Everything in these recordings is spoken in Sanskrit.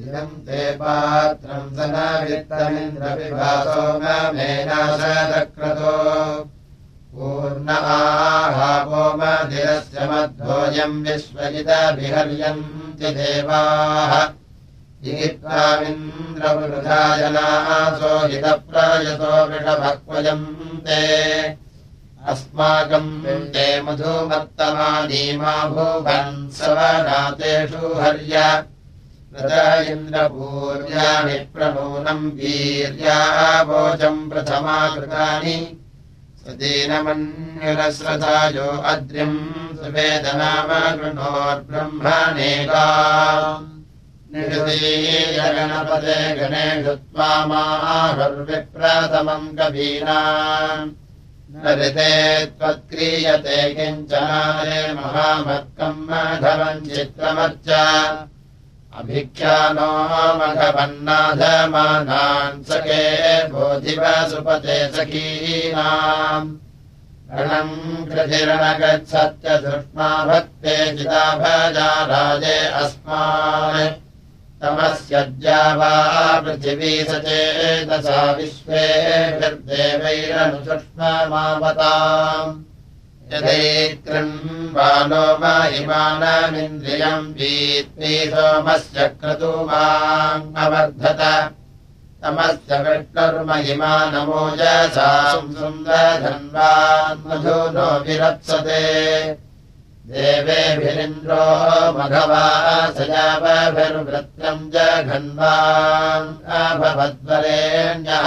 इदम् ते पात्रम् सनवित्तमिन्द्रविभासो मेनाशक्रतो पूर्ण आहापोमधिरस्य मध्वोऽयम् विश्वजितविहर्यन्ति देवाः। जित्वामिन्द्रवृथा जनासो हितप्रयसो वृषभक्वयम् ते अस्माकम् ते मधुमत्तमानीमा भूभन् सवनातेषु हर्य इन्द्रपूर्याणि प्रनूनम् वीर्यावोचम् प्रथमा कृतानि सदीनमन्युरश्रथायो अद्रिम् सुवेदनाम कृणोर्ब्रह्मणेका निषदीयगणपते गणेषु त्वामाहुर्विप्रथमम् कवीना ऋते त्वत्क्रियते किञ्चनादे महामत्कम् मघवम् चित्रमर्च। अभिख्यानो मघवन्नाधमानान् सखे बोधिवसुपते सखीनाम्। रणम् कृधिरणगच्छत्यसृष्मा भक्ते चिता भजा राजे अस्मान् तमस्य वा पृथिवी सचेतसा विश्वेभिर्देवैरनुसुष्ममावताम् यथैत्रम् बालो महिमानमिन्द्रियम् वीत्मी सोमस्य क्रतुमाङ्गवर्धत तमस्य विष्णुर्महिमानमोजसाम् सुन्दरधन्वान् मधुनो विरप्सते देवेभिरिन्द्रो मघवा सजावभिर्वृत्रम् जघन्वान् अभवद्वरेण्यः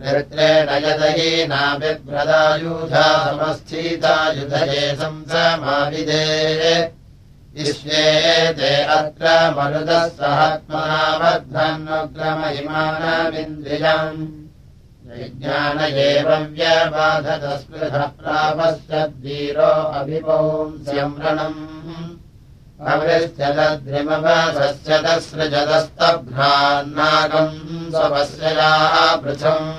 वृत्रेण यदहीना बिभ्रदायुधा समस्थितायुधये संसमाविदे। विश्वे ते अत्र मरुदः सहत्मनाबद्धन्नुग्रमहिमानमिन्द्रियम् विज्ञान व्यबाधतस्पृहः प्रापश्चद्वीरो अभिपौंस्यम् रणम् अवृश्चलद्रिमवसस्य तस्रजलस्तभ्रान्नागम् स्वपश्ययाः पृथम्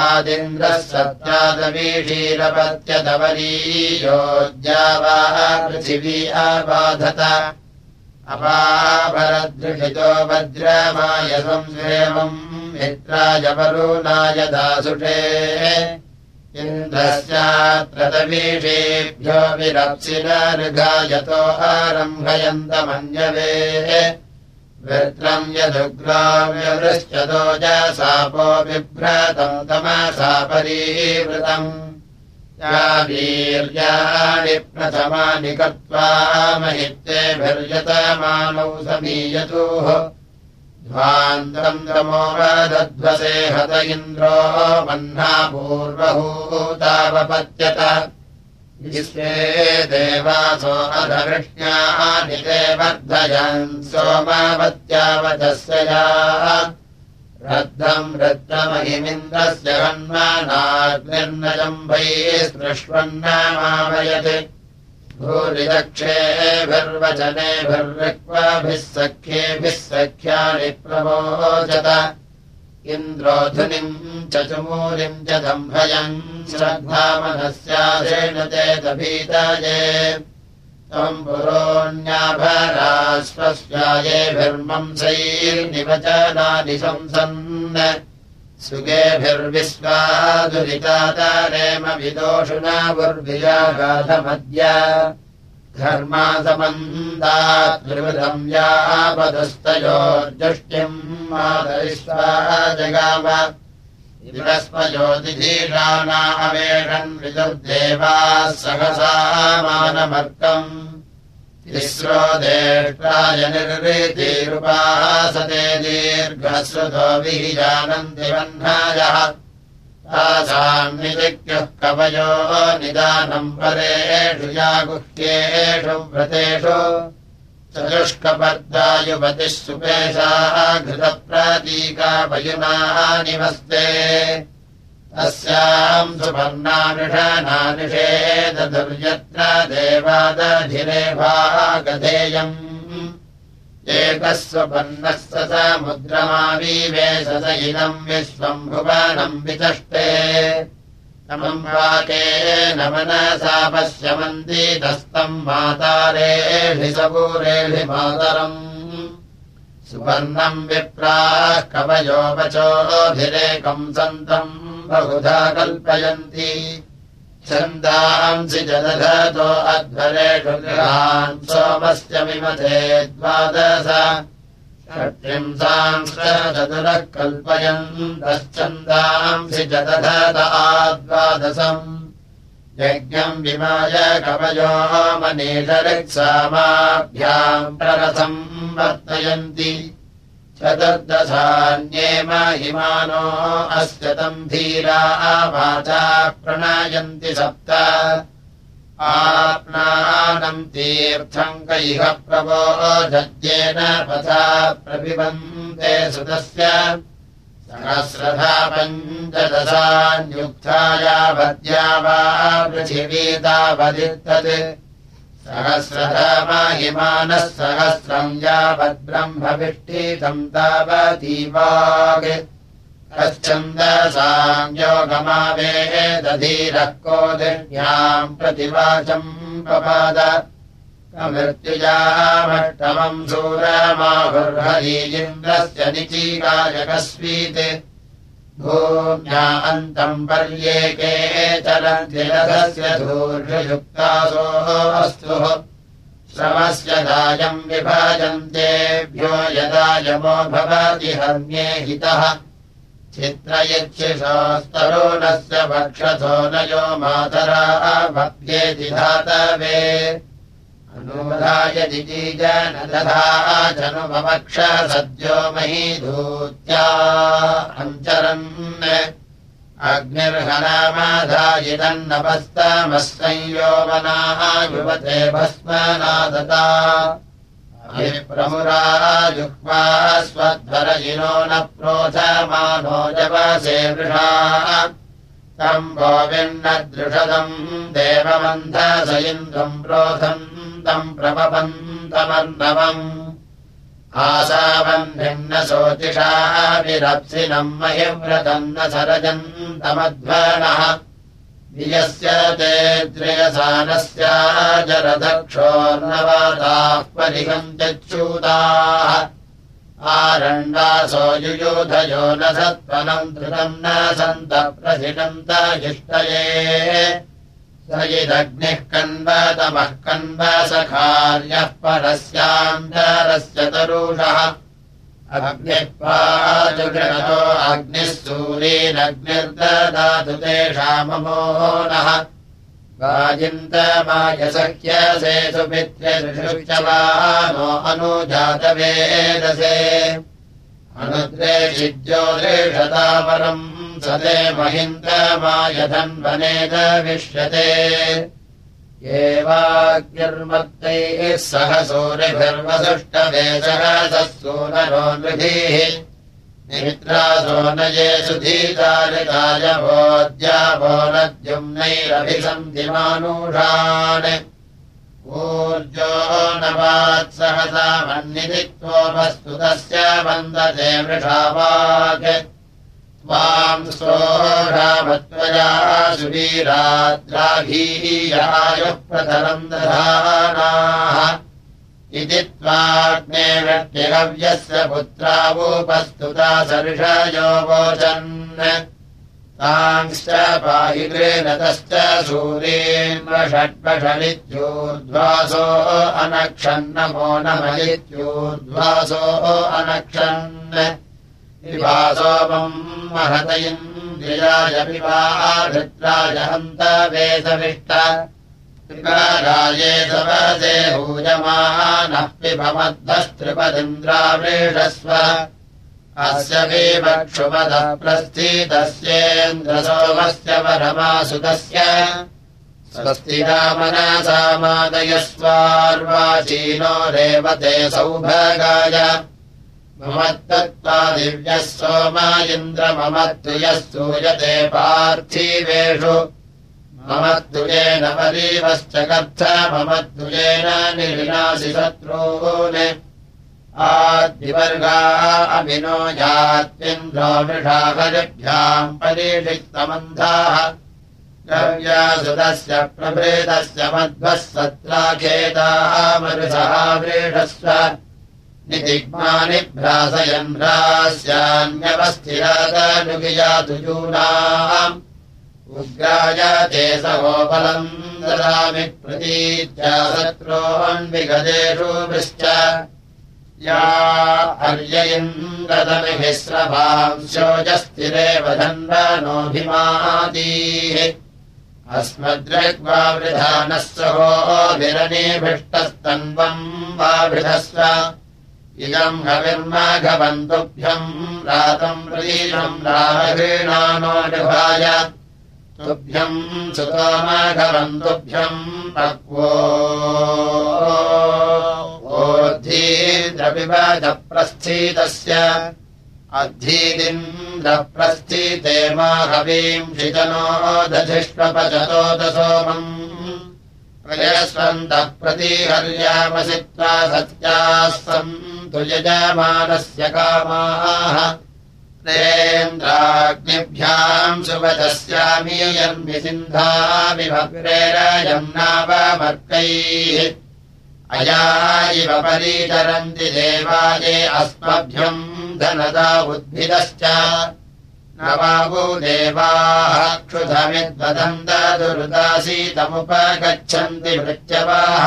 आदिन्द्रः सत्यादवीषीरपत्यदवरीयोज्यावाः पृथिवी अबाधत अपाभरदृषितो वज्रमायसम् स्वेमम् मित्रायवरुणाय दासुषे। इन्द्रस्यात्रतवीषेभ्यो विरप्सिनर्घायतो आरम्भयन्तमन्यवे। वृत्रम् यदुग्राव्यवृश्चदोजसापो बिभ्रतम् तमसा परीवृतम् या वीर्याणि प्रथमानि कृत्वा महित्येभिर्यतमानौ समीयतुः ध्वान्तम् तमोवदध्वसे हत इन्द्रो वह्ना पूर्वभूतावपत्यत विश्वे देवासो अधवृष्ण्यानि ते वर्धयन् सोमावत्यावचस्य रद्धम् रद्धमहिमिन्द्रस्य हन्मानाग्निर्नजम्भैः स्पृष्वन्नमावयत् भूरिदक्षेभिर्वचनेभिर्विक्वाभिः सख्येभिः सख्यानि प्रवोचत इन्द्रोधुनिम् च चमूलिम् च दम्भयम् दभीतये त्वम् पुरोण्याभरा स्वस्यायेभिर्मंसैर्निवचनानि शंसन् सुगेभिर्विश्वादुरितातारेम विदोषुणावुर्भियागाधमद्य धर्मासमन्दात्रिवृतम् यापदस्तयोर्जुष्टिम् मातरिष्वा जगाम इन्द्रस्मज्योतिधीराणा अवेषन् विदुर्देवाः सहसा मानमर्कम् तिस्रो देष्टाय निर्वीतिरुपासते दीर्घश्रुतो विजानन्ति वह्नायः तासाम् निजिज्ञः कवयो निदानम् परेषु यागुह्येषु व्रतेषु। चतुष्कपर्दायुपतिः सुपेशाः घृतप्रतीका वयुनाः निवस्ते तस्याम् सुपर्णानिषनानिषेदुर्यत्र देवादधिरेभागधेयम् एकः स्वपन्नः स समुद्रमावीवेश इदम् विश्वम् भुवनम् विचष्टे। तमम् वाकेन मनसा पश्यमन्दितस्तम् मातारेभि सबूरेभि मातरम्। सुवर्णम् विप्राः कवयोपचोभिरेकम् सन्तम् बहुधा कल्पयन्ति छन्दांसि जलधतो अध्वरेषु गृहान् सोमस्य विमथे द्वादश षट्त्रिंसांश्च चतुरः कल्पयन्तश्चन्दांसि जलधत आद्वादशम्। यज्ञम् विमाय कवयो मनीषरिक्सामाभ्याम् प्ररथम् वर्तयन्ति चतुर्दशान्ये महिमानो अस्य तम् धीरा वाचा प्रणयन्ति सप्त। आप्नानम् तीर्थम् कैह प्रवोजद्येन पथा प्रपिबन्ते सुतस्य। सहस्रधा पञ्चदशान्युक्ताया वद्या वा पृथिवीतावदित्तत् सहस्रधामाहिमानः सहस्रम् यावद्ब्रह्मविष्टितम् तावतीवाग्। कच्छन्दसाम् योगमावेदधीरः कोदिन्याम् प्रतिवाचम् पपाद मृत्युजामष्टमम् सूरमाहुर्हरीन्द्रस्य निचीकायकस्वीत् भूम्या अन्तम् पर्येके चलन्तिरथस्य धूर्ययुक्तासोऽस्तु श्रमस्य दायम् विभजन्तेभ्यो यदा यमो भवति हर्म्ये हितः। चित्रयक्षिषोस्तरुणस्य वक्षथो न यो मातरा भव्येति धातवे जनुमवक्ष सद्यो मही धूत्या अञ्चरन् अग्निर्हनामाधायिदन्नपस्तमस्संयोमनाः युवते भस्मनादता। प्रमुरा जुह्वा स्वध्वरजिनो न प्रोचमानो जवसे वृषा। तम् गोविन्नदृषदम् देवमन्धस इन्द्रम् प्रोधम् तम् प्रपपन्तमर्णवम् आसावन्निन्न सोतिषाभिरप्सिनम् महिव्रतम् न सरजन्तमध्वनः वियस्य ते द्रयसानस्या जरदक्षोर्नवाताः परिगन्त्यच्यूताः आरण्डासो युयोधयो न सत्त्वनम् धृतम् न सन्तप्रथिनन्त इष्टये यदग्निः कन्वतमः कन्वसखार्यः परस्यान्तरस्य तरुषः। अग्निः पाजुगृहतो अग्निः सूरीनग्निर्ददातु तेषाममोनः वाजिन्तमायसह्यसे सुमित्र्यदृशुचवानो अनुजातवेदसे। अनुद्रेषिज्योतिषतापरम् स ते महिन्दमायधन्वनेदविष्यते एवाग्निर्मत्तैः सह सूरिभिर्वसुष्टवेशः स सूनरो नृभिः। निमित्रासो न ये सुधीतारिताय भोज्याभो नद्युम्नैरभिसन्धिमानुषान् ऊर्जो न वात्सहसा मन्निधित्वोपस्तुतस्य वन्दते वृषावाक् सोढामत्वया सुवीराद्राघीयायुः प्रतरम् दधानाः। इति त्वाग्ने व्यक्तिहव्यस्य पुत्रावोपस्तुता सर्षयो वोचन्। तांश्च पाहि गृणतश्च सूरीन्वषड्वषलित्यूर्ध्वासो अनक्षन्नमो नमलित्यूर्ध्वासो अनक्षन् हन्तवेशविष्ट त्रिकाराये सवसे भूयमानः पिबमद्धस्त्रिपदिन्द्रावृषस्व। अस्य विवक्षुमदः प्रस्थितस्येन्द्रसोमस्य परमासुतस्य। स्वस्ति रामनासामादयस्वार्वाचीनो रेवते सौभगाय ममत्तत्त्वा दिव्यः सोमा इन्द्र ममत्तु यः सूयते पार्थिवेषु। ममत्तुजेन परीवश्च कर्थ ममत्तुजेन निर्विनासि शत्रून्। आद्विवर्गा अभिनो यात्विन्द्रो वृषाहरिभ्याम् परीषिक्तमन्धाः। द्रव्यासुतस्य प्रभृतस्य मध्वः सत्राखेदाः मरुषः व्रीढस्व निदिग्मानिभ्रासयन् भ्रास्यान्यवस्थिरातनुगियातुजूनाम् उग्राय ते सहोपलम् ददामि प्रतीत्या शत्रोन्विगदेषु वृश्च। या हर्ययिन्द्रतमिभिस्रभांशोजस्थिरेव धन्वनोऽभिमातीः अस्मद्रग्वावृधानः सहोभिरनीभिष्टस्तन्वम् वावृधस्व इदम् हविर्माघवन्तुभ्यम् रातम् प्रतीशम् रामघृणानोऽनुभाय तुभ्यम् सुतोमाघवन्तुभ्यम् पक्वो ओद्धीन्द्रपिबप्रस्थितस्य अद्धीदिन्द्रप्रस्थिते माहवीम् शितनो दधिष्वपचतोदसोमम् प्रयस्वन्तः प्रतिहर्यामसित्वा सत्याः यजमानस्य कामाः। तेन्द्राग्निभ्याम् सुवदस्यामि यन्विसिन्धामिभग्रेरयम् नावमर्कैः। अया इव परीचरन्ति देवाये अस्मभ्यम् धनदा उद्भिदश्च न देवाः क्षुधमिद्वदन्तदुरुदासीतमुपगच्छन्ति मृत्यवाः।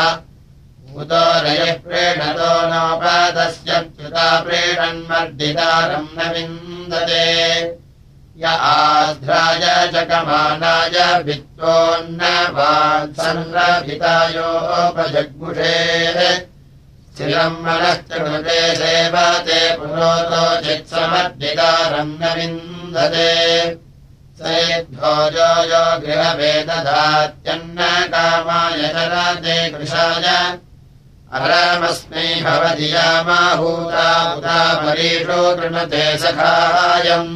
उतो रयः प्रेणतो नोपादस्यच्युता प्रेणन्मर्दितारम् न विन्दते। य आध्राय जगमानाय वित्तोन्नवात्सङ्ग्रभितायोपजग्मुषे स्थिरम् मनश्च कृते सेवते पुरोतो चित्समर्दितारम् न विन्दते यो गृहवेदधात्यन्न कामाय चरते कृशाय अरामस्मै भवधियामाहूता उदा परीषो कृणते सखायम्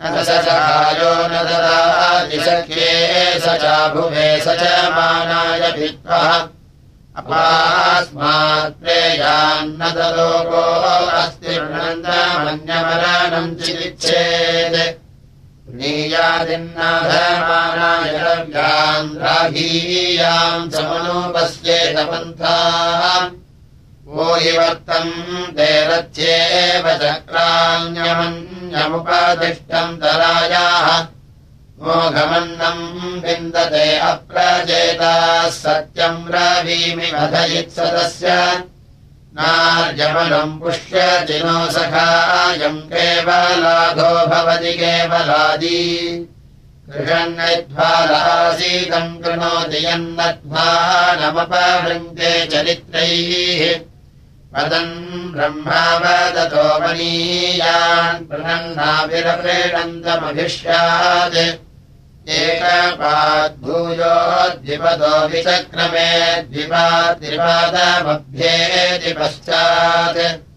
न सखायो न ददातिशक्ये स चाभुवे स च मानाय भित्त्वः अपास्मात्प्रेयान्न दलोको अस्ति वृणन्तमन्यमरणम् चिकिच्छेत् नीयादिन्नाधमानाय द्राघीयाम् समनोपस्येत पन्थाः वो हि वर्तम् ते रथ्येव चक्राण्यमन्यमुपदिष्टम् तरायाः मोघमन्नम् विन्दते अप्रचेताः सत्यम् रवीमि वधयित्सदस्य नार्यमनम् पुष्यचिनो सखायम् केवलाधो भवति केवलादी। कृषन्नध्वालासीदम् कृणोति यन्नध्वा नमपवृङ्गे चरित्रैः। वदन् ब्रह्मा वदतो मनीयान् एकपाद्भूयोद्विपदो विचक्रमे द्विपाद्विपादमभ्येति पश्चात्।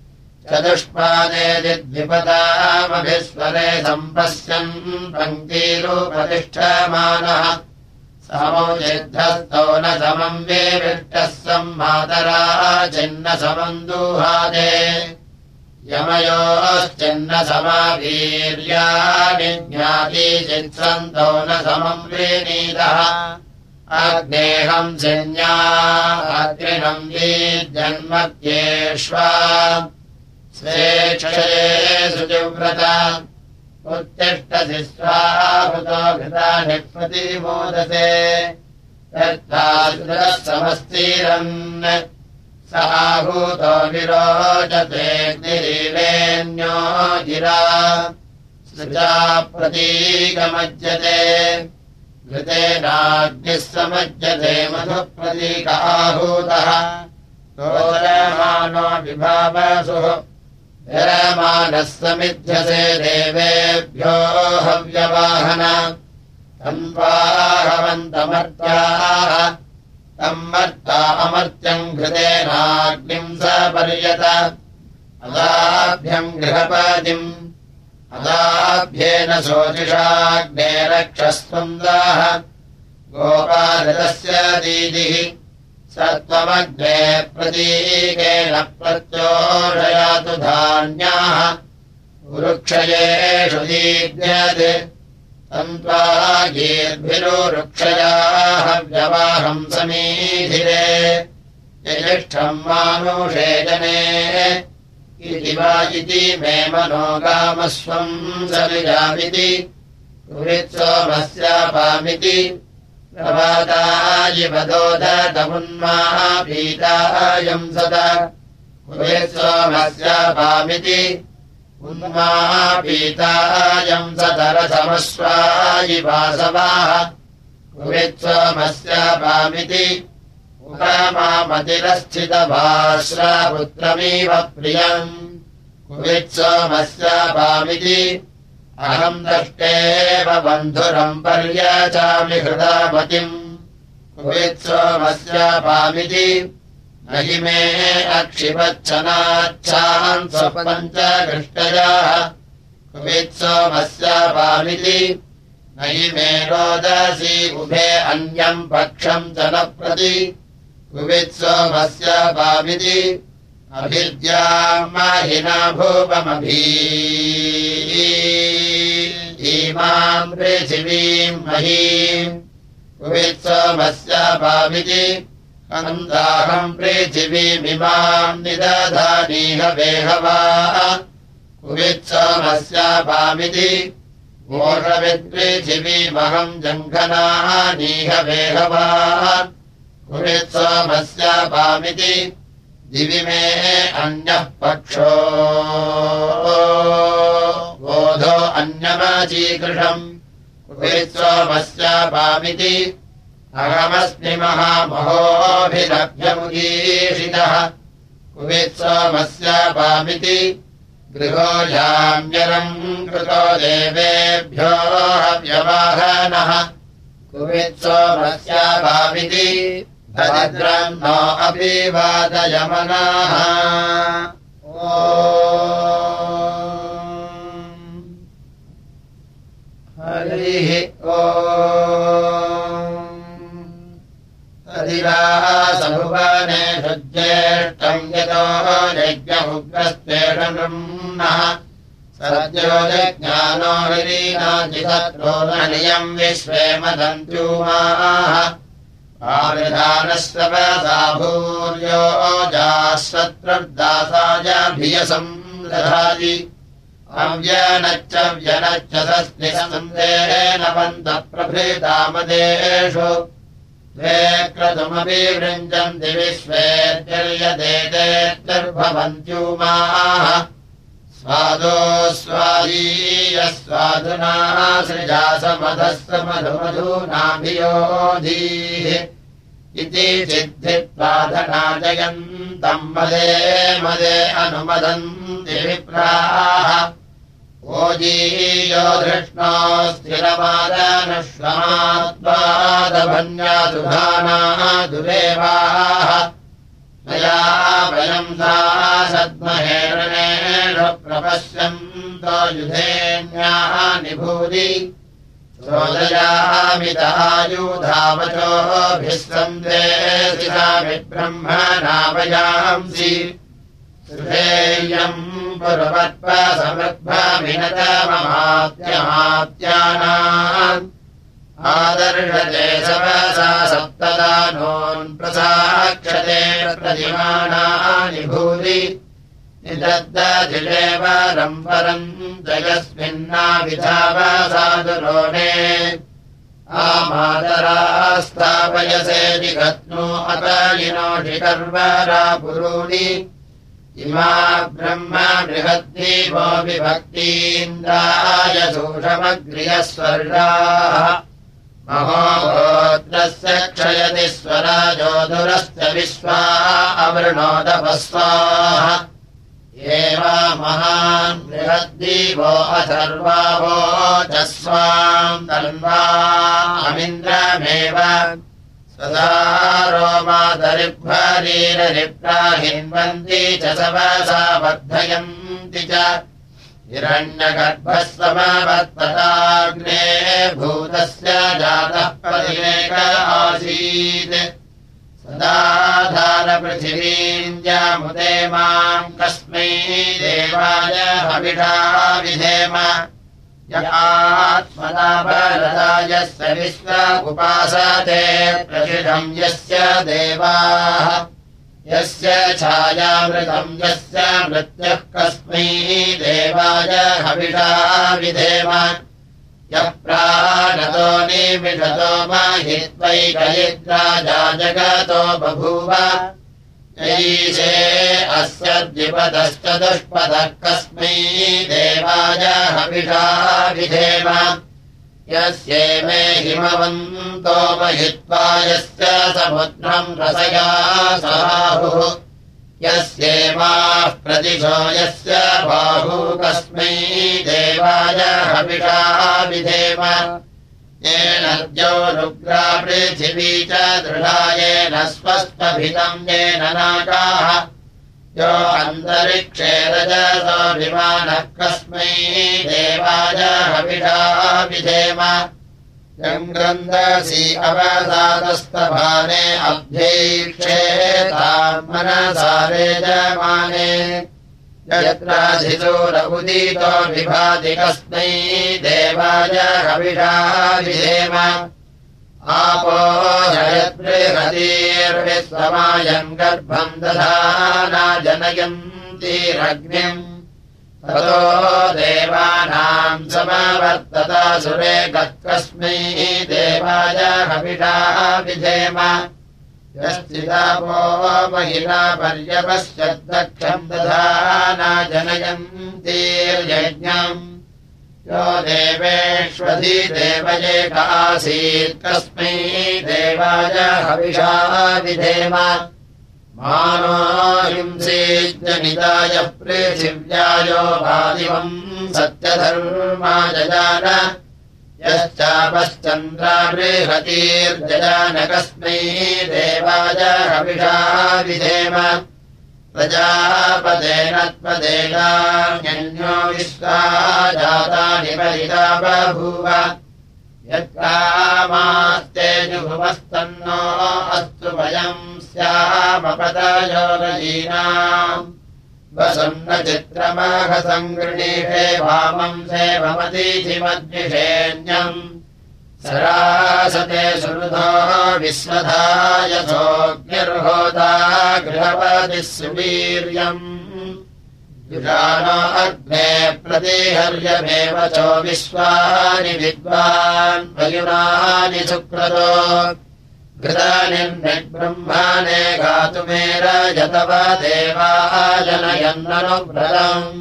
चतुष्पादेति द्विपदामभिस्वरे सम्पश्यन् पङ्क्तिरूपतिष्ठमानः। समौचिद्धस्तौ न समम् वेविष्टः सम्मातरा चिन्न समम् दुहादे यमयोश्चिन्न समावीर्याणि ज्ञाती चित्सन्तौ न समम् वेणीतः अग्नेहम् जन्या अग्निनम् वीर्जन्मत्येष्वा स्वेक्षये सुचिव्रता उत्तिष्ठसि स्वाहुतो घृतानि प्रतिमोदसे यथा समस्तीरन् स आहूतो विरोचते निरीवेन्यो गिरा। सृजा प्रतीकमज्यते। घृतेनाग्निः समज्यते मधुप्रतीक आहूतः। तोरमानो विभावसुः। विरमानः समिध्यसे देवेभ्यो हव्यवाहन। तम् तम् मर्ता अमर्त्यम् घृतेनाग्निम् स पर्यत। अदाभ्यम् गृहपतिम् अदाभ्येन शोचिषाग्ने रक्षस्वन्दाः। गोपालतस्य दीदिः स त्वमग्ने प्रतीकेन प्रत्योषयातु धान्याः। वृक्षयेषु दीर्घ्यत् अन्त्वा गीर्भिरुक्षयाः व्यवाहम् समीधिरे। जने। इति वा इति मे मनोगामस्वम् सविजामिति। सोमस्यापामिति प्रभातायिवदोदमुन्माः पीतायम् सदा। सोमस्यापामिति उन्माः पीतायम् सतरसमस्वायि वासवाः सोमस्यापामिति उपामामतिरस्थितभाश्रापुत्रमीव प्रियम्। कुवित्सोमस्यापामिति अहम् दष्टेव बन्धुरम् पर्याचामि हृदामतिम्। कुवित्सोमस्यापामिति न हि मे अक्षिपच्छनाच्छान् स्वपञ्चकृष्टयाः कुवित्सोमस्यापामिति न हि मे रोदसी उभे अन्यम् पक्षम् च न प्रति। कुवित्सोमस्यापामिति अभिद्यामाहिना भूपमभी ीमाम् पृथिवीम् महीम् कुवित्सोमस्यापामिति अन्दाहम् पृथिवीमिमाम् निदधानीह वेहवा कुवित्सोमस्यापामिति मोषवित्पृथिवीमहम् जङ्घनानीह वेहवा कुवित्सोमस्यापामिति दिवि मे अन्यः पक्षो। बोधो अन्यमाचीकृषम् कुपेत्सोमस्यापामिति अहमस्मि महामहोऽभिलभ्यमुदीषितः कुपेत्सोमस्यापामिति गृहो याम्यरम् कृतो देवेभ्यो व्यवाहनः कुवित्सोमस्यापामिति दरिद्रम् नो अपि वादयमनाः। हरिः ओ तदिरासभुवनेषु ज्येष्ठम् यतो यज्ञमुग्रस्तेष नृम्नः सद्यो जज्ञानो हरीनाजिशत्रो नियम् विश्वे जास्वत्रदासायाभियसम् दधाति अव्यनच्च व्यनच्च सस्निसन्देहेन पन्तप्रभृतामदेषु द्वे क्रतुमपि वृञ्जन्ति विश्वेत्यर्यदेतेत्यर्भवन्त्यूमाः स्वादो स्वादीय स्वादुना सृजासमधस्समधुमधूनाभियोधीः इति सिद्धित्वाधनाजयन्तम् मदे मदे अनुमदन्ति विप्राः ओजीयो धृष्णो स्थिरमादनुष्मात्वादभन्यादुधाना दुरेवाः मया वयम् सा सद्महेरणेन प्रपश्यन्तो युधेन्याः निभूति। सोदयामितायुधावचोभिः सन्देशितामि ब्रह्मणावयांसि सुधेयम् आदर्शते सवसा सप्तदानोन् प्रसाक्षते प्रतिमानानि भूरि निदद्दधिदेव रम्बरम् जयस्मिन्नाभिधावसादुरोणे आमादरास्तापयसेति गत्नो अपयिनोषिकर्वरा पुरूणि इमा ब्रह्म बृहद्दीपो विभक्तीन्द्राय सूषमग्र्यस्वर्गाः महोगोत्रस्य क्षयति स्वराजोधुरस्य विश्वा अवृणोदपस्वाः एवा महान् बृहद्दीपो अथर्वावो च स्वाम् तन्वा अमिन्द्रमेव सदा रोमादरिभ्वरीररिप्राहिन्वन्ति च सवसा वर्धयन्ति च। हिरण्यगर्भः समवर्तताग्ने भूतस्य जातः परिरेक आसीत्। सदाधारपृथिवीन्द्यामुदे माम् कस्मै देवाय हविषा विधेम यस्य विश्व प्रशिषम् यस्य देवाः। यस्य छायामृतम् यस्य मृत्युः कस्मै देवाय हविषा विधेम। यः प्राणतो निमिषतो महित्वैकयिद्राजा जगतो बभूव यैषे अस्य द्विपदश्च दुष्पदः कस्मै देवाय हविषा विधेम यस्येमे हिमवन्तो महित्वा यस्य समुद्रम् रसया सहाहुः यस्येवाः प्रतिशो यस्य बाहू कस्मै देवाय हविषा विधेम येन द्योरुग्रा पृथिवी च दृढा येन स्वस्वभितम् येन नाकाः यो अन्तरिक्षे रजसोऽभिमानः कस्मै देवाय हविषा विधेम। न्दसी अवसादस्तभाने अभ्यैक्षे मनसारे जमाने उदितो विभाति कस्मै देवाय हविषा विधेम आपो जयत्रिहतीर्विश्वमायम् गर्भम् दधाना जनयन्तीरग्निम् ततो देवानाम् समवर्तता सुरे गत्कस्मै देवाय हविषा यस्थितापो महिला पर्यपश्यद्दक्षम् दधाना जनयन्तीर्यज्ञम्। यो देवेष्वधि देवयेकासीत् कस्मै देवाय हविषा विधेम मानो हिंसेज्जनिताय पृथिव्यायो भादिवम् सत्यधर्मा जजान यश्चापश्चन्द्रा बृहतीर्जजान कस्मै देवाय हविषा विधेम प्रजापदेन त्वदेनान्यो विश्वा जातानि परिता बभूव। यत्कामास्तेजुभुवस्तन्नो अस्तु वयम् स्यामपदयोगीनाम् वसन्न चित्रमाघसङ्गृणीषे वामम् सेवमतीथिमद्विषेण्यम् सरासते सुहृदो विश्वधायसोऽग्निर्होदा गृहपतिः सुवीर्यम् युजानो अग्ने प्रतिहर्यमेव चो विश्वानि विद्वान् वयुनानि सुक्रतो घृतानि गातुमेरजतव देवाजनयन्ननुव्रतम्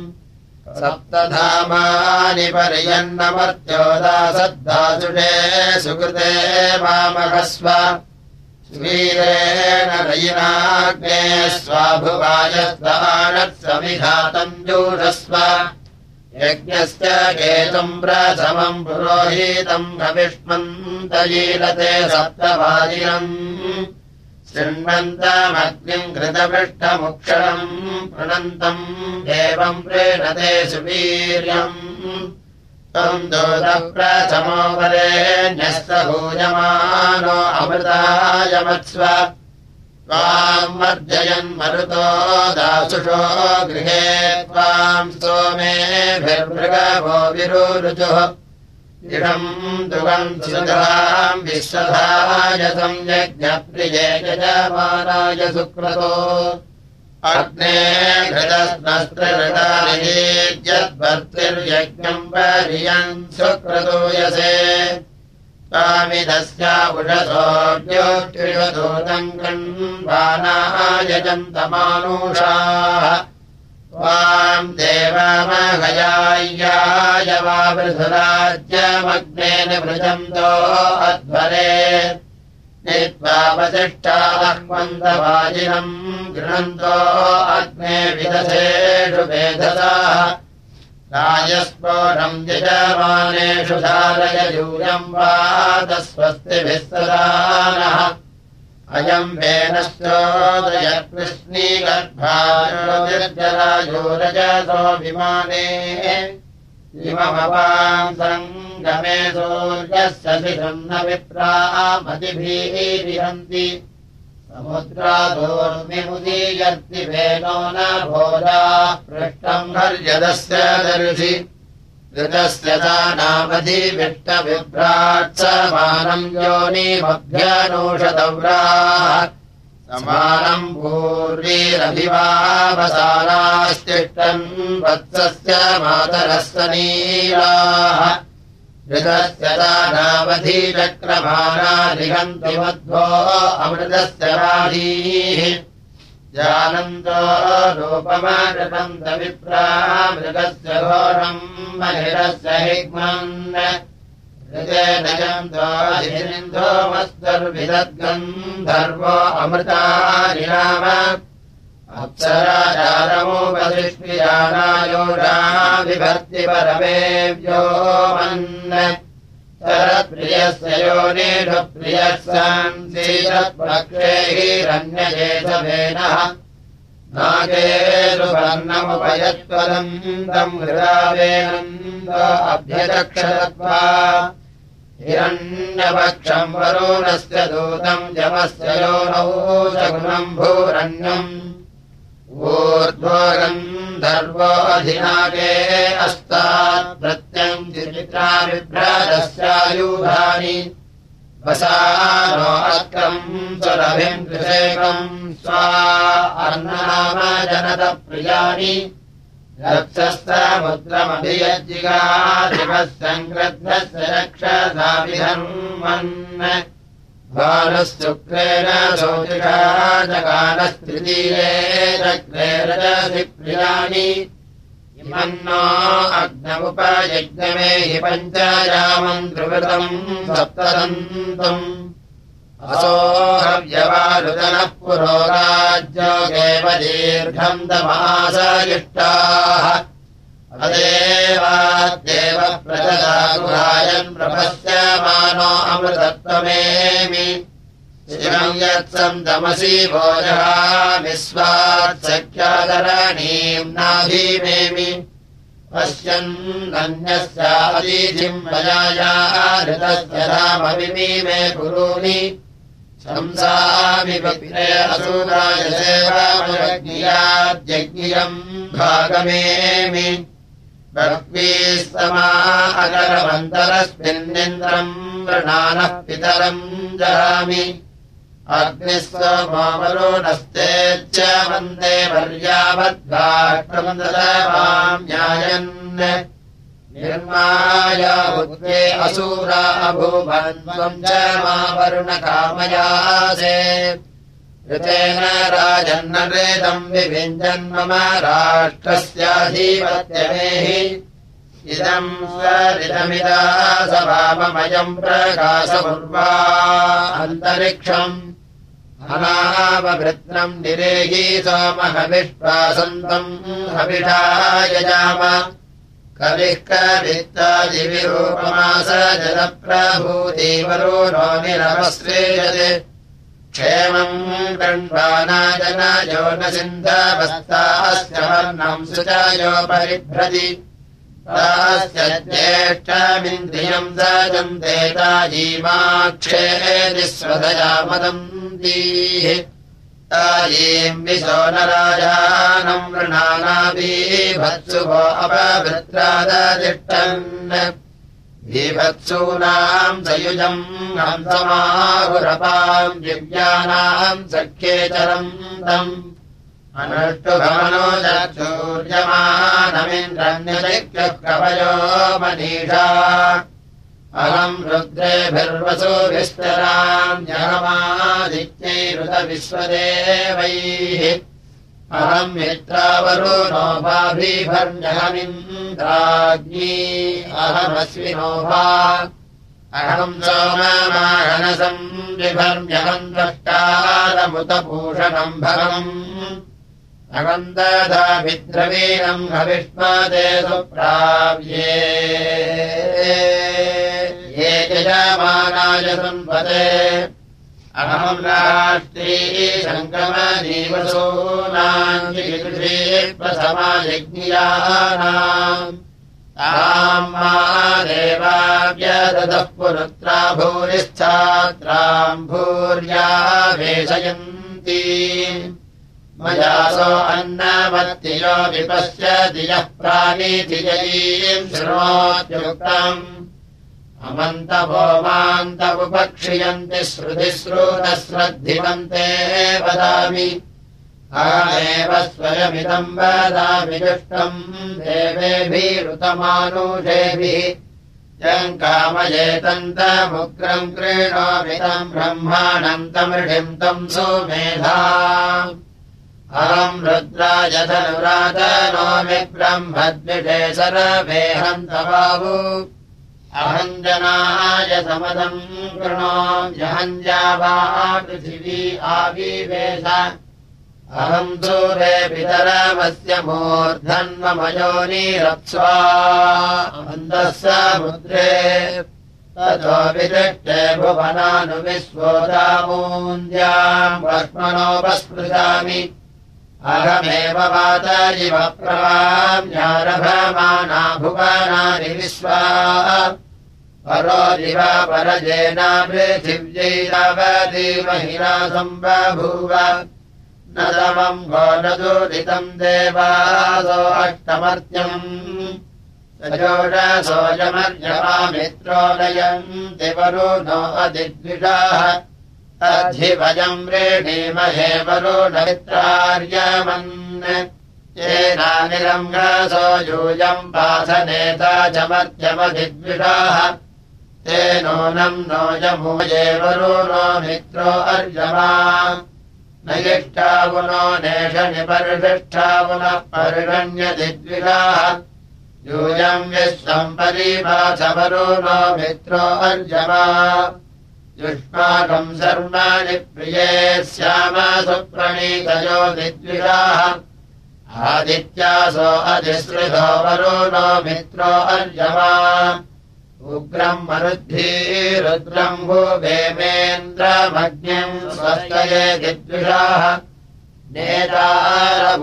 सप्तधामानि पर्यन्नमर्त्योदासद्धासुषे सुकृते मामहस्व वीरेण रयिनाग्ने स्वाभुवायस्तानत्समिघातम् जूषस्व यज्ञस्य केतुम् प्रथमम् पुरोहितम् हविष्मन्तयीलते सप्तवादिनम्। शृण्वन्तमग्निम् घृतपृष्ठमुक्षरम् प्रणन्तम् देवम् प्रेणते सुवीर्यम्। तम् दूतप्रथमो वरेण्यस्तभूयमानो अमृतायमत्स्व त्वाम् वर्जयन् मरुतो दासुषो गृहे त्वाम् स्तोमेभिर्मृगभो विरुरुजुः। इडम् दुगम् सुधाम् विश्वधाय संयज्ञप्रिये यजमानाय सुक्रतो। अग्ने घृतस्नस्त्रहृतानियद्भर्तिर्यज्ञम् पर्यन् सुक्रतोयसे स्वामिदस्या उषसोऽव्योष्टिषदूतम् गण्वानायजन्तमानुषाः त्वाम् देवामहयाय्याय वा वृथुराज्यमग्नेन वृजन्तो अध्वरे। नीत्वावशिष्टालह्मन्दवाजिनम् गृह्णन्तो अग्ने विदधेषु वेधसाः राजस्फोटम् यजमानेषु धारययूयम् वादस्वस्तिभिः सदानः अयम् वेनश्चोदयकृष्णीगर्भाजरायोरजसो विमाने इममपाम् सङ्गमे सूर्यस्य शिशम् न विप्रामतिभिः विहन्ति समुद्रादोर्मिमुदीयर्ति वेनो न भोजा पृष्टम् हर्यदस्य दर्शि। ऋतस्य दानामधिविष्टविभ्रात्समानम् योनिमभ्यनोषदव्राः समानम् पूर्वीरभिवावसानास्तिष्ठन् वत्सस्य मातरस्य दानावधिचक्रमाणादिहन्ति मध्वो अमृतस्य राधीः जानन्तो रूपमागतन्तविप्रा मृगस्य घोरम् महिरस्य हिग्मन् मस्तर्विदद्गन्धर्वो अमृतानि नाम विभक्ति परमेव्यो मन् प्रियस्य योनिषु प्रियः सन्सीतत्पक्षे हिरण्यजेतवेनः नागेरुवर्णमुपयत्वदन्तम् अभ्यचक्षरत्वा। हिरण्यपक्षम् वरुणस्य दूतम् जमस्य योनौ सगुणम् भूरण्यम् ऊर्ध्वगन्धर्वोऽधिनागे अस्तात् प्रत्यम् चित्रा विभ्राजस्यायुधानि वसानो अक्रम् स्वरभिम् कृषेकम् स्वा अर्नाम जनतप्रियाणि रक्षस्तमुद्रमभियज्जिगाधिपः सङ्क्रद्धस्य रक्षसाभिधर्मन् भानुश्चुक्रेण शोचिषा जगानस्त्रितीये चक्रे रजसि प्रियाणि इमन्नो अग्नमुपयज्ञमे हि पञ्चयामम् त्रिवृतम् सप्तदन्तम्। असोहव्यवारुदनः पुरोराज्योगेव दीर्घम् दमासयिष्टाः अदेवाद्देव प्रजदागुहायन् प्रपश्यमानो अमृतत्वमेमि। शिवम् यत्सम् तमसि भोजः विश्वात्सख्यादरणीम् नाभीमेमि। पश्यन्नन्यस्यादीधिम् मयाया हृतस्य रामविमीमे गुरूणि। शंसामिपे असुराय सेवामयज्ञयाद्यज्ञियम् भागमेमि बह्वीस्तमा अकरमन्तरस्मिन्निन्द्रम् वृणानः पितरम् जहामि अग्निस्वमावरोणस्तेच्च वन्दे पर्यावद्भाक्रमम् न्यायन्। निर्माया बुद्धे असूरा अभूवन्त्वम् च मा वरुणकामयासे ऋतेन राजन्नरेदम् विभिञ्जन् मम राष्ट्रस्याधीपत्यमेहि। इदम् स्वरिदमिदा सवाममयम् प्रकाशमुर्वा अन्तरिक्षम् अनावभृत्रम् निरेही सोमहविश्वासन्तम् हविषा यजाम कविः कवित्तादिविरूपमास जलप्रभूतिवरो नो निरमश्रेयते क्षेमम् गण्वानाजनयो न सिन्धवस्तास्य वर्णम् सुचायोपरिभ्रति तास्य ज्येष्ठमिन्द्रियम् सजन्ते तायीमाक्षेति स्वदया मदन्तीः तायीम् विशो न राजानम् वृणानाबीभत्सु वो अपवृत्रादतिष्ठन् बीभत्सूनाम् सयुजम् हंसमाहुरपाम् दिव्यानाम् सख्येतरम् तम्। अनुष्टुभमनो चूर्यमानमिन्द्रन्यशक्यः कवयो मनीषा अहम् रुद्रेभिर्वसुभिस्तरान्यहमादित्यैरुतविश्वदेवैः अहम् मित्रावरुणो भाभिभर्म्यहमिन्द्राज्ञी अहमश्विनोभा अहम् सोममाहनसम् बिभर्म्यहम् द्रष्टारमुतभूषणम् भगम्। अगन्धधाभिद्रवीणम् हविष्मदे सुप्राव्ये। ये यजमानाय सम्पदे अहम् राष्ट्री प्रथमायज्ञियानाम् ताम् मा देवाव्यदतः पुरुत्रा भूरिश्छात्राम् भूर्या वेशयन्ति। मयासो अन्नमत्तियो विपश्य दियः प्राणीतिजयीम् शृणोत्युक्तम् अमन्तभोमान्तमुपक्षियन्ति श्रुतिश्रुतश्रद्धिवन्ते वदामि। अहमेव स्वयमिदम् वदामि जुष्टम् देवेभिरुतमानुषेभिः। यम् कामयेतन्तमुग्रम् क्रीणोमितम् ब्रह्माणम् तमृढिम् तम् सुमेधा। अहम् रुद्रायधनुरातनोमि ब्रह्मद्विषे सरभेहम् तवाहु अहम् जनाय समदम् कृणो जहञ्जावा पृथिवी आविवेश। अहम् दूरे पितरमस्य मूर्धन्वमयोनिरप्स्वा अन्दः समुद्रे ततो विदृष्टे भुवनानुविश्वोदामून्द्याम् वर्ष्मणोपस्पृशामि अहमेव वातरिव प्रवाम्यारभमाना भुवनानि विश्वा परोदिव परजेना पृथिव्यैरवधिमहिरा सम्बभूव न दमम् गो दूरितम् देवासो अष्टमर्त्यम्। सजोषसोजमर्यमामित्रोदयम् दिवरो नो अधिद्विषाः अधिभजम् व्रीणीमहे वरो न मित्रार्यमन् येनानिरङ्गसो यूयम् पाथनेता च मध्यमधिद्विषाः तेनूनम् नो यमूये वरो नो मित्रो अर्यमा न इष्टावुनो नेषनिपरिष्ठावुनः पर्षण्यदिद्विषाः यूयम् विश्वम् परिभासवरो नो मित्रो अर्यमा युष्माकम् सर्वाणि प्रिये स्याम सुप्रणीतयो दिद्विषाः आदित्यासो अधिसृतो वरो नो मित्रो अर्यमा। उग्रम् मरुद्भिरुद्रम् भूभेमेन्द्रमग्निम् स्वस्तये दिद्विषाः नेतारभूषणस्थिरो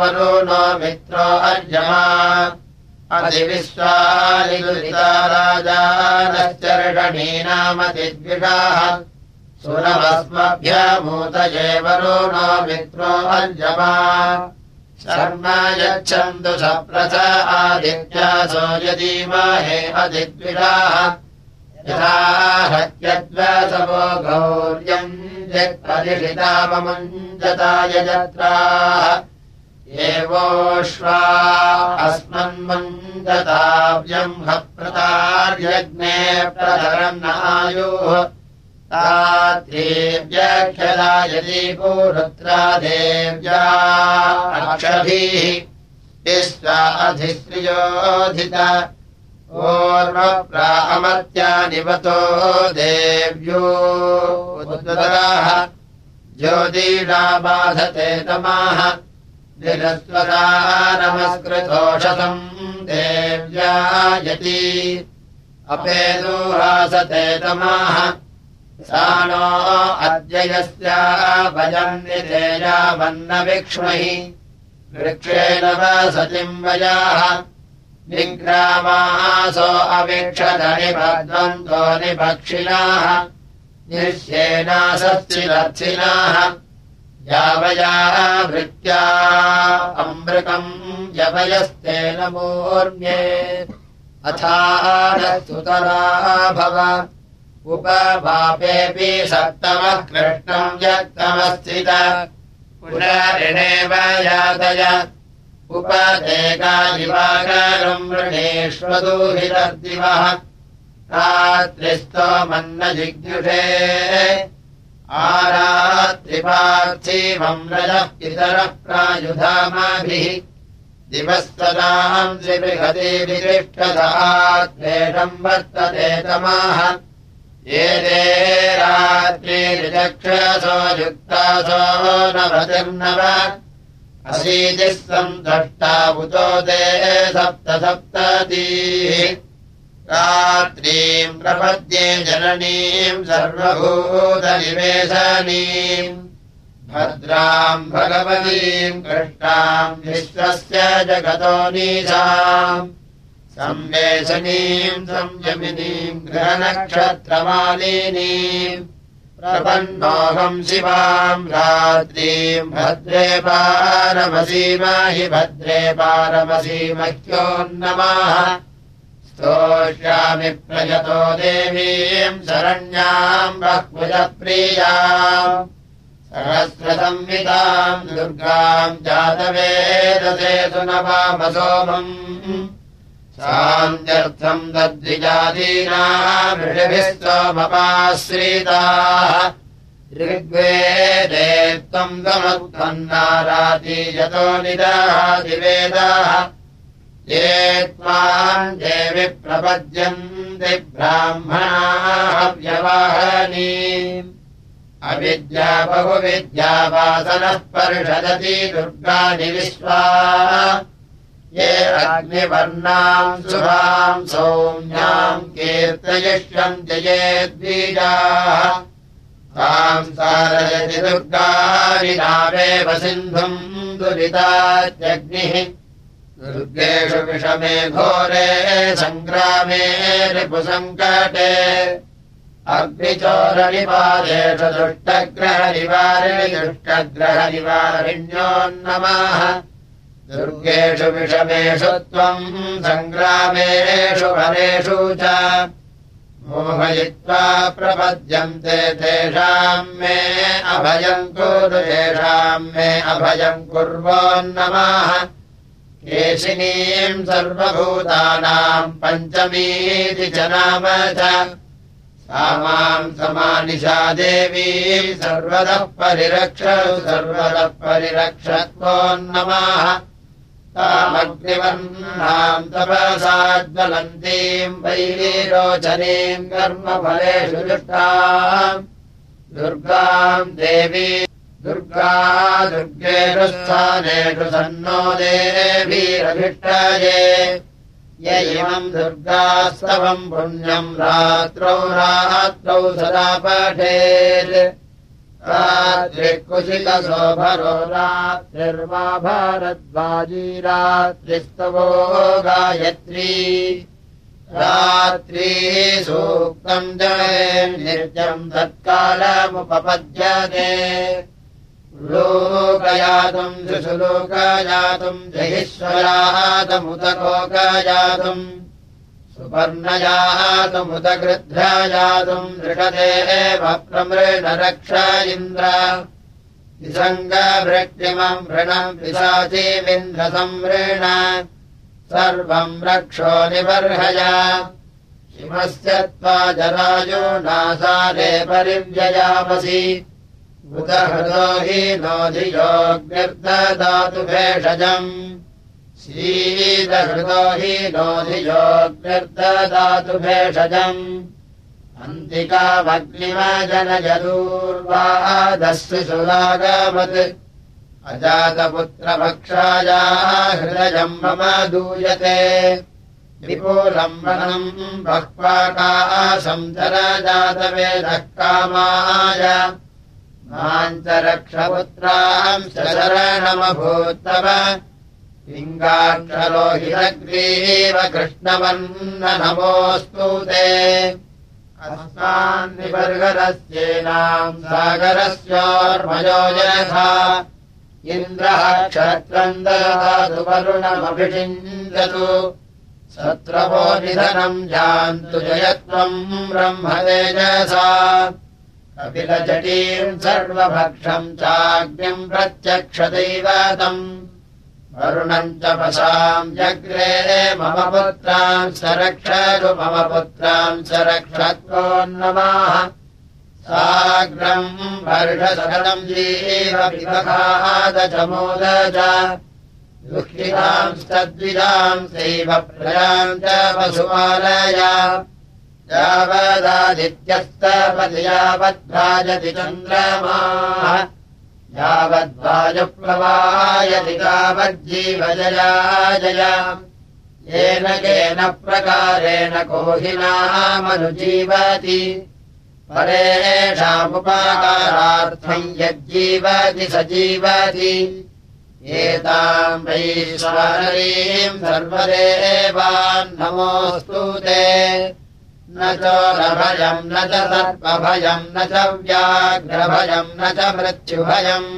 वरो नो मित्रो अर्यमा अधिविश्वालिता राजानश्चर्षणी नामदिद्विषाः सुरभस्मभ्यमूतये वरो नो मित्रो अर्यमा शर्म यच्छन्तु सप्रथ आदित्यासो यदीमहे अधिद्विषाः यथा हत्यद्वसवो गौर्यम् यत्परिषिताममुञ्जताय यत्राः एवोष्वा अस्मन्मञ्जताव्यम् हप्रतार्यग्ने प्रधरन्नायुः देव्या यदि पुरुत्रा देव्या अक्षभिः विश्वा अधिश्रियोधित ओर्वप्रामत्यानिवतो देव्यो ज्योतिषा बाधते तमाः निरस्वरा नमस्कृतोषसम् देव्यायति अपेदुहासते तमाः सा नो अद्य यस्या भजम् वृक्षेण वसतिम् वयाः निग्रामासो अवीक्षतनिबद्वन्तो निपक्षिणाः निश्येनासश्चिदर्थिनाः यावया भृत्या अमृतम् यवयस्तेन मूर्म्ये। अथा सुतरा भव उपपापेऽपि सप्तमः कृष्णम् यत्तमस्थित। पुनरिणेव यातय उपदेकादिवाकरम् वृणेष्वदूहितर्दिवः रात्रिस्तो मन्न जिज्ञुषे आरात्रिपार्थिवम् रजः पितरः प्रायुधामाभिः। दिवस्तदाम् त्रिबृहतिवितिष्ठदात्वेषम् वर्तते तमाः ये ते रात्रिरिचक्षसो युक्तासो नवतिर्नव। अशीतिः सन्तष्टा उतो ते सप्त सप्ततीः रात्रीम् प्रपद्ये जननीम् सर्वभूतनिवेशनीम् भद्राम् भगवतीम् कृष्णाम् विश्वस्य जगतो नीसाम् संवेशनीम् संयमिनीम् ग्रहनक्षत्रमालिनीम् प्रपन्नोऽहम् शिवाम् रात्रीम् भद्रे पारमसीमहि भद्रे पारमसीमह्योन्नमाः स्तोष्यामि प्रयतो देवीम् शरण्याम् बह्वजप्रिया सहस्रसंविताम् दुर्गाम् जातवेदसेतु न वामसोमम् शान्त्यर्थम् तद्विजादीनामृषभिस्तोमपाश्रिताः ऋग्वेदे त्वम् गमत्वन्नाराति यतो निदादिवेदाः ये त्वाम् देवि प्रपद्यन्ति ब्राह्मणाः अविद्या बहुविद्यावासनः परिषदति दुर्गानि विश्वा ये अग्निवर्णाम् सुभाम् सौम्याम् कीर्तयिष्यन्ति ये द्विजाः। ताम् सारयति दुर्गानि नावेव सिन्धुम् दुरितात्यग्निः दुर्गेषु विषमे घोरे सङ्ग्रामे रिपुसङ्कटे। अग्निचोरनिवारेषु दुष्टग्रहनिवारिणि दुष्टग्रहनिवारिण्योन्नमाः। दुर्गेषु विषमेषु त्वम् सङ्ग्रामेषु वरेषु च। मोहयित्वा प्रपद्यन्ते तेषाम् मे अभयम् कुरु तेषाम् मे अभयम् कुर्वोन्नमाः केशिनीम् सर्वभूतानाम् पञ्चमीति च नाम च। सा माम् समानिशा देवी सर्वतः परिरक्षतु सर्वतः परिरक्षत्वोन्नमाः। तामग्निवर्णाम् तपसाज्वलन्तीम् वैरीरोचनीम् कर्मफलेषु दुष्टाम् दुर्गाम् देवी दुर्गा दुर्गेषु स्थानेषु सन्नो देवीरभिष्टये य इमम् दुर्गास्तवम् पुण्यम् रात्रौ रात्रौ सदा पठेत्। रात्रिकुशिलशोभरो रात्रिर्वा भारद्वाजी रात्रिस्तवो गायत्री। रात्री सूक्तम् जये निर्जम् तत्कालमुपपद्यते लोकयातुम् शिशुलोकयातुम् जहिश्वरातमुदकोकयातुम् सुपर्णयातुमुद गृध्रयातुम् दृढते एव प्रमृण रक्ष इन्द्र। विसङ्गभृक्तिमम् ऋणम् विशाचीमिन्द्रसंवृण सर्वम् रक्षो निबर्हय। शिवस्य त्वा जरायो नासारे परिव्ययामसि उदहृदो हि नोधियोग्निर्ददातु भेषजम् शीतहृदो हि नोधियोग्निर्ददातु भेषजम् अन्तिकामग्निमजनयदूर्वादस्सु सुलागमत् अजातपुत्रभक्षायाः हृदयम् मम दूयते। विपुलम्बनम् बह्वाकाशम् धरजातवेदः कामाय माम् च रक्षपुत्राम् शरणमभूत्तव लिङ्गाक्षरोहितग्रीव कृष्णवन्न नमोऽस्तु ते। अस्मान्निबर्गरस्येनाम् सागरस्योर्मयो यथा इन्द्रः क्षत्रम् ददातु वरुणमभिषिञ्जतु। सत्रवो निधनम् जान्तु जयत्वम् ब्रह्मतेजसा कपिलजटीम् सर्वभक्षम् चाग्निम् प्रत्यक्षदैवतम्। वरुणम् च पशाम् जग्रे मम पुत्राम् सरक्षतु मम पुत्राम् सरक्षत्वोन्नमाः साग्रम् वर्षसकलम् जीव विवहाद च मोद च दुःखिताम् सद्विजाम् सैव प्रजाम् च पशुपालय यावदादित्यस्तपति यावद्भाजति चन्द्रमाः। यावद्वायुप्लवायति तावज्जीवजया जया येन केन प्रकारेण कोहिनामनुजीवति परेषामुपाकारार्थम् यज्जीवति स जीवति एताम् वैश्वरीम् सर्वदेवान् नमोऽस्तु ते न चोरभयम् न च सर्पभयम् न च व्याघ्रभयम् न च मृत्युभयम्।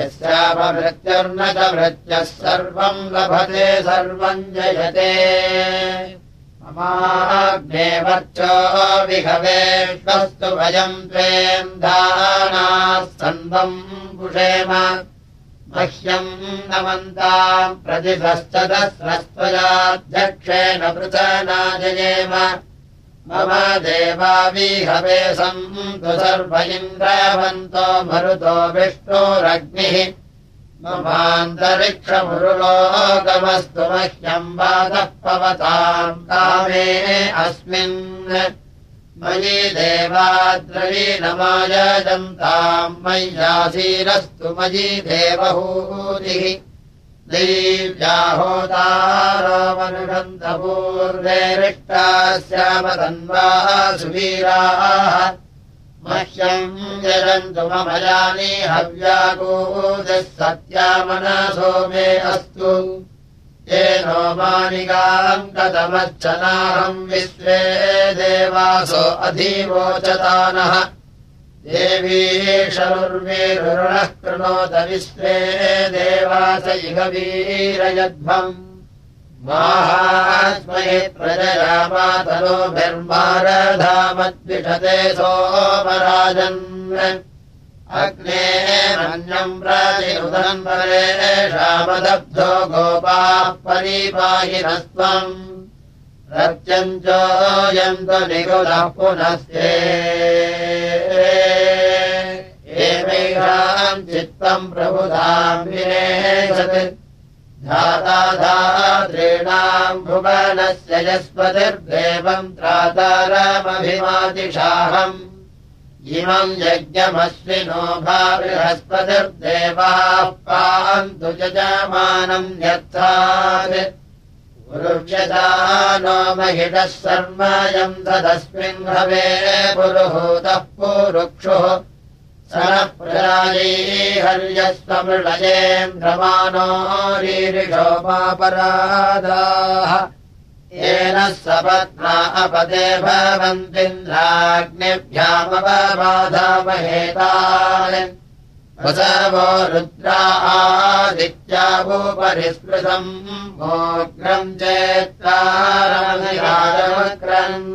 यस्यापमृत्युर्न च मृत्यः सर्वम् लभते सर्वम् जयते। ममाग्नेवर्चो विहवेष्वस्तु भयम् त्वेन्धानाः सन्वम् पुषेम मह्यम् नमन्ताम् प्रतिशश्च दस्रस्त्वयाध्यक्षेण पृथनाजयेम मम देवाविहवे सन्तु सर्व इन्द्रवन्तो मरुतो विष्णोरग्निः। ममान्तरिक्षमुरुलोकमस्तु मह्यम् वादः पवताम् कामे अस्मिन् मयि देवाद्रवीणमायजन्ताम् मय्यासीरस्तु मयि देवहूतिः। दैव्याहोतारोमनुषन्तपूर्वेरिष्टास्यामतन्वा सुवीराः मह्यम् यजन्तु मम यानि हव्यागोदः सत्यामनसो मे अस्तु येनो मानिकाम् कथमच्छनाहम् विश्वे देवासो अधीवोचतानः। देवीषरुर्वीरुणः कृणोत विश्वे देवास इह वीरयध्वम् माहास्मये प्रजया मातरोभिर्मारधामद्विषते सोमराजन् अग्ने मन्यम् प्रतिरुदम् परेषामदब्धो गोपाः परिपाहिनस्त्वम्। रत्यम् चोयन्तु निगुलः पुनस्ते। एवैषाम् चित्तम् प्रबुधाम् विनेशत्। धाता धातॄणाम् भुवनस्य यस्पतिर्देवम् त्रातारमभिमातिषाहम् इमम् यज्ञमश्विनो भा बृहस्पतिर्देवाः पान्तु यजमानम् यर्थात् पुरुष्यता नो महिषः सर्वयम् तदस्मिन् भवे पुरुहूतः पुरुक्षुः। सरः प्रजायै हर्यस्वमृळयेन्द्रमानो रीरिषोमापराधाः येन सपत्ना अपदे पदे वसवो रुद्रा रुद्रादित्या वोपरिस्पृशम्भोग्रम् चेत् तारमकारमक्रन्